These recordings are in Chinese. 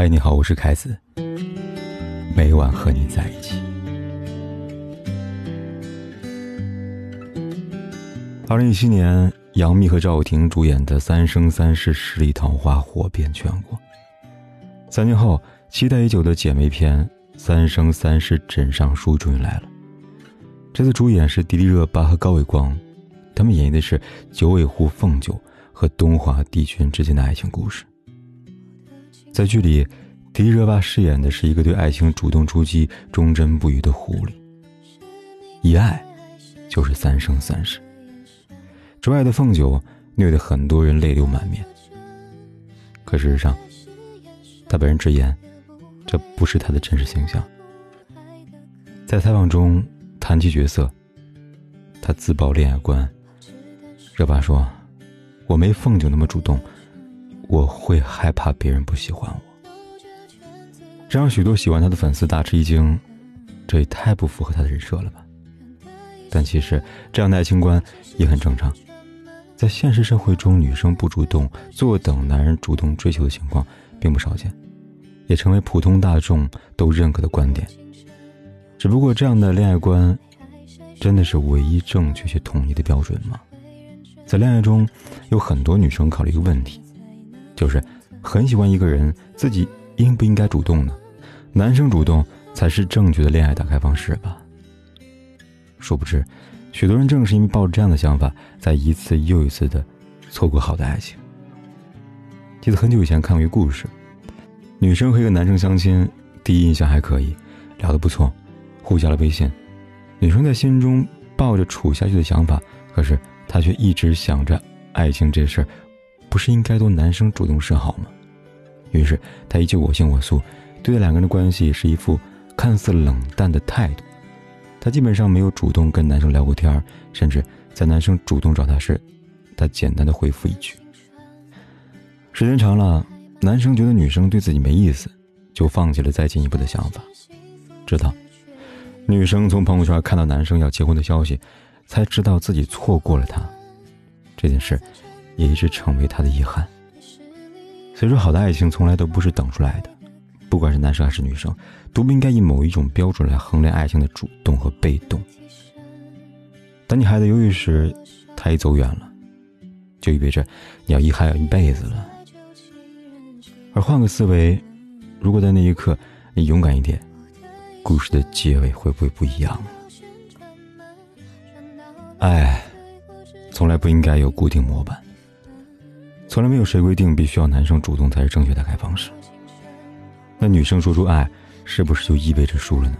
嗨，你好，我是凯子。每晚和你在一起。二零一七年，杨幂和赵又廷主演的《三生三世十里桃花》火遍全国。三年后，期待已久的姐妹篇《三生三世枕上书》终于来了。这次主演是迪丽热巴和高伟光，他们演绎的是九尾狐凤九和东华帝君之间的爱情故事。在剧里，迪丽热巴饰演的是一个对爱情主动出击、忠贞不渝的狐狸。一爱，就是三生三世。钟爱的凤九虐得很多人泪流满面。可事实上，他本人直言，这不是他的真实形象。在采访中谈及角色，他自曝恋爱观。热巴说：“我没凤九那么主动。”我会害怕别人不喜欢我，这让许多喜欢他的粉丝大吃一惊，这也太不符合他的人设了吧？但其实这样的爱情观也很正常，在现实社会中，女生不主动，坐等男人主动追求的情况并不少见，也成为普通大众都认可的观点。只不过这样的恋爱观，真的是唯一正确且统一的标准吗？在恋爱中，有很多女生考虑一个问题。就是很喜欢一个人，自己应不应该主动呢？男生主动才是正确的恋爱打开方式吧。殊不知，许多人正是因为抱着这样的想法，在一次又一次的错过好的爱情。记得很久以前看过一个故事，女生和一个男生相亲，第一印象还可以，聊得不错，互加了微信。女生在心中抱着处下去的想法，可是她却一直想着爱情这事儿。不是应该都男生主动示好吗？于是他依旧我行我素，对待两个人的关系是一副看似冷淡的态度。他基本上没有主动跟男生聊过天甚至在男生主动找他时，他简单的回复一句。时间长了，男生觉得女生对自己没意思，就放弃了再进一步的想法。直到女生从朋友圈看到男生要结婚的消息，才知道自己错过了他。这件事。也一直成为他的遗憾。所以说，好的爱情从来都不是等出来的，不管是男生还是女生，都不应该以某一种标准来衡量爱情的主动和被动。当你还在犹豫时，他已走远了，就意味着你要遗憾一辈子了。而换个思维，如果在那一刻你勇敢一点，故事的结尾会不会不一样？爱，从来不应该有固定模板。从来没有谁规定必须要男生主动才是正确打开方式。那女生说出爱，是不是就意味着输了呢？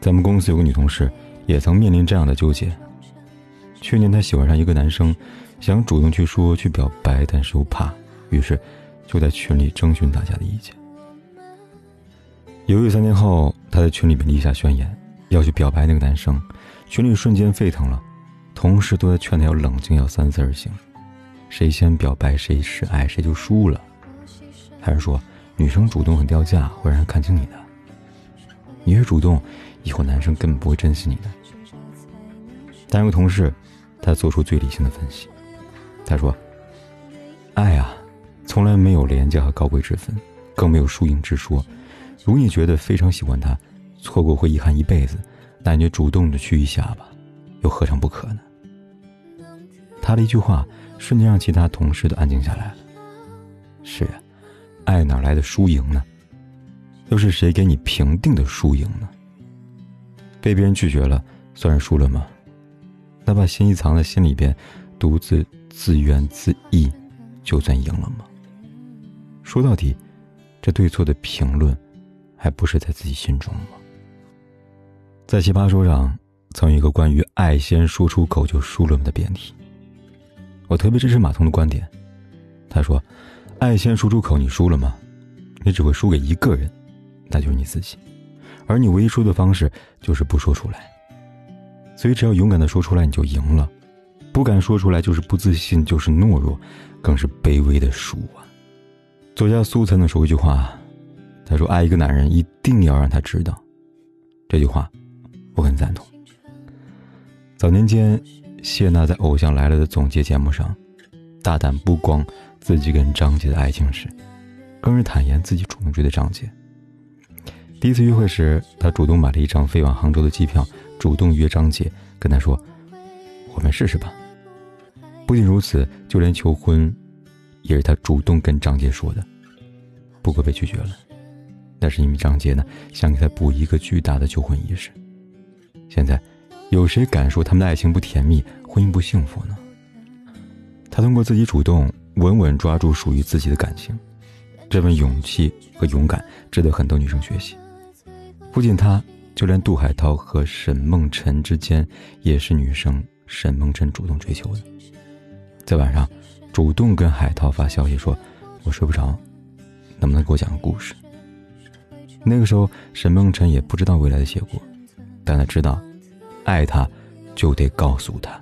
咱们公司有个女同事，也曾面临这样的纠结。去年她喜欢上一个男生，想主动去说去表白，但是又怕，于是就在群里征询大家的意见。犹豫三天后，她在群里面立下宣言，要去表白那个男生，群里瞬间沸腾了，同事都在劝她要冷静，要三思而行。谁先表白，谁是爱，谁就输了。还是说，女生主动很掉价，会让人看清你的。你越主动，以后男生根本不会珍惜你的。但有个同事，他做出最理性的分析。他说：“爱啊，从来没有廉价和高贵之分，更没有输赢之说。如你觉得非常喜欢他，错过会遗憾一辈子，那你就主动的去一下吧，又何尝不可呢？”他的一句话。瞬间让其他同事都安静下来了。是啊，爱哪来的输赢呢？又是谁给你评定的输赢呢？被别人拒绝了，算是输了吗？那把心意藏在心里边，独自自怨自艾，就算赢了吗？说到底，这对错的评论，还不是在自己心中吗？在奇葩说上，曾有一个关于“爱先说出口就输了”的辩题。我特别支持马彤的观点，他说：“爱先说出口，你输了吗？你只会输给一个人，那就是你自己。而你唯一输的方式就是不说出来。所以，只要勇敢的说出来，你就赢了；不敢说出来，就是不自信，就是懦弱，更是卑微的输啊。”作家苏曾的说一句话，他说：“爱一个男人，一定要让他知道。”这句话，我很赞同。早年间。谢娜在《偶像来了》的总结节目上，大胆曝光自己跟张杰的爱情史。更是坦言自己主动追的张杰。第一次约会时，他主动买了一张飞往杭州的机票，主动约张杰，跟他说：“我们试试吧。”不仅如此，就连求婚，也是他主动跟张杰说的。不过被拒绝了，那是因为张杰呢想给他补一个巨大的求婚仪式。现在，有谁敢说他们的爱情不甜蜜，婚姻不幸福呢？他通过自己主动，稳稳抓住属于自己的感情，这份勇气和勇敢值得很多女生学习。不仅他，就连杜海涛和沈梦辰之间，也是女生沈梦辰主动追求的。在晚上，主动跟海涛发消息说：“我睡不着。”能不能给我讲个故事？那个时候，沈梦辰也不知道未来的结果，但他知道，爱他，就得告诉他。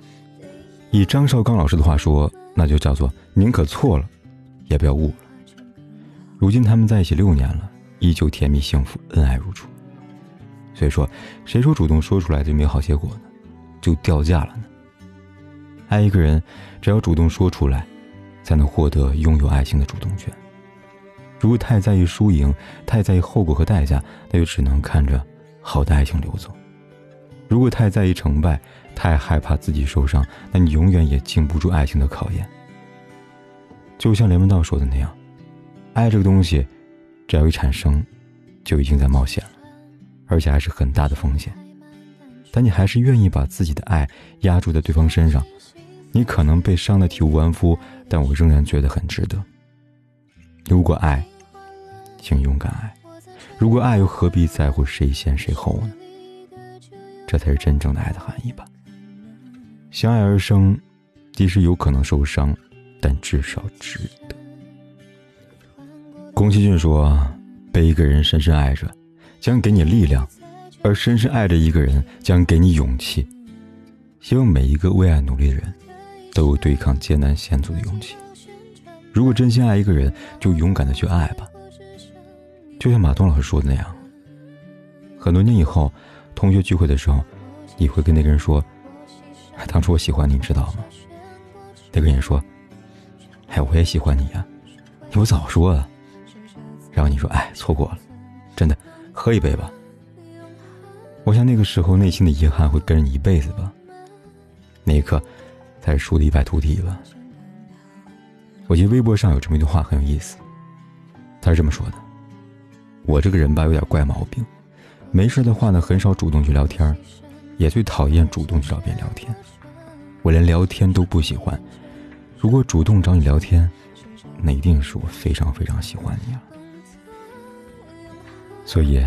以张绍刚老师的话说，那就叫做宁可错了，也不要误了。如今他们在一起六年了，依旧甜蜜幸福，恩爱如初。所以说，谁说主动说出来就没有好结果呢？就掉价了呢？爱一个人，只要主动说出来，才能获得拥有爱情的主动权。如果太在意输赢，太在意后果和代价，那就只能看着好的爱情流走；如果太在意成败，太害怕自己受伤，那你永远也经不住爱情的考验。就像连文道说的那样，爱这个东西，只要一产生，就已经在冒险了，而且还是很大的风险。但你还是愿意把自己的爱压注在对方身上，你可能被伤得体无完肤，但我仍然觉得很值得。如果爱，请勇敢爱。如果爱，又何必在乎谁先谁后呢？这才是真正的爱的含义吧。相爱而生，即使有可能受伤，但至少值得。宫崎骏说：“被一个人深深爱着，将给你力量；而深深爱着一个人，将给你勇气。”希望每一个为爱努力的人，都有对抗艰难险阻的勇气。如果真心爱一个人，就勇敢的去爱吧。就像马东老师说的那样，很多年以后，同学聚会的时候，你会跟那个人说：“当初我喜欢你，知道吗？”那个人说：“哎，我也喜欢你呀，我早说啊。”然后你说：“哎，错过了，真的，喝一杯吧。”我想那个时候内心的遗憾会跟着你一辈子吧。那一刻，才是输的一败涂地了。我记得微博上有这么一句话很有意思，他是这么说的。我这个人吧，有点怪毛病，没事的话呢，很少主动去聊天，也最讨厌主动去找别人聊天。我连聊天都不喜欢，如果主动找你聊天，那一定是我非常非常喜欢你啊。所以，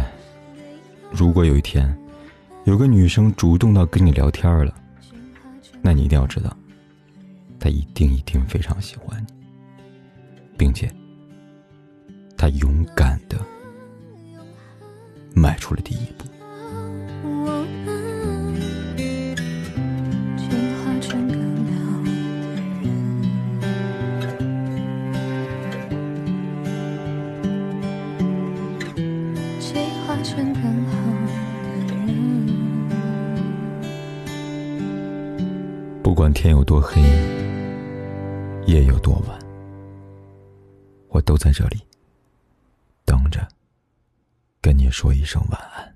如果有一天，有个女生主动到跟你聊天了，那你一定要知道，她一定一定非常喜欢你，并且，她勇敢的。迈出了第一步。不管天有多黑，夜有多晚，我都在这里。跟你说一声晚安。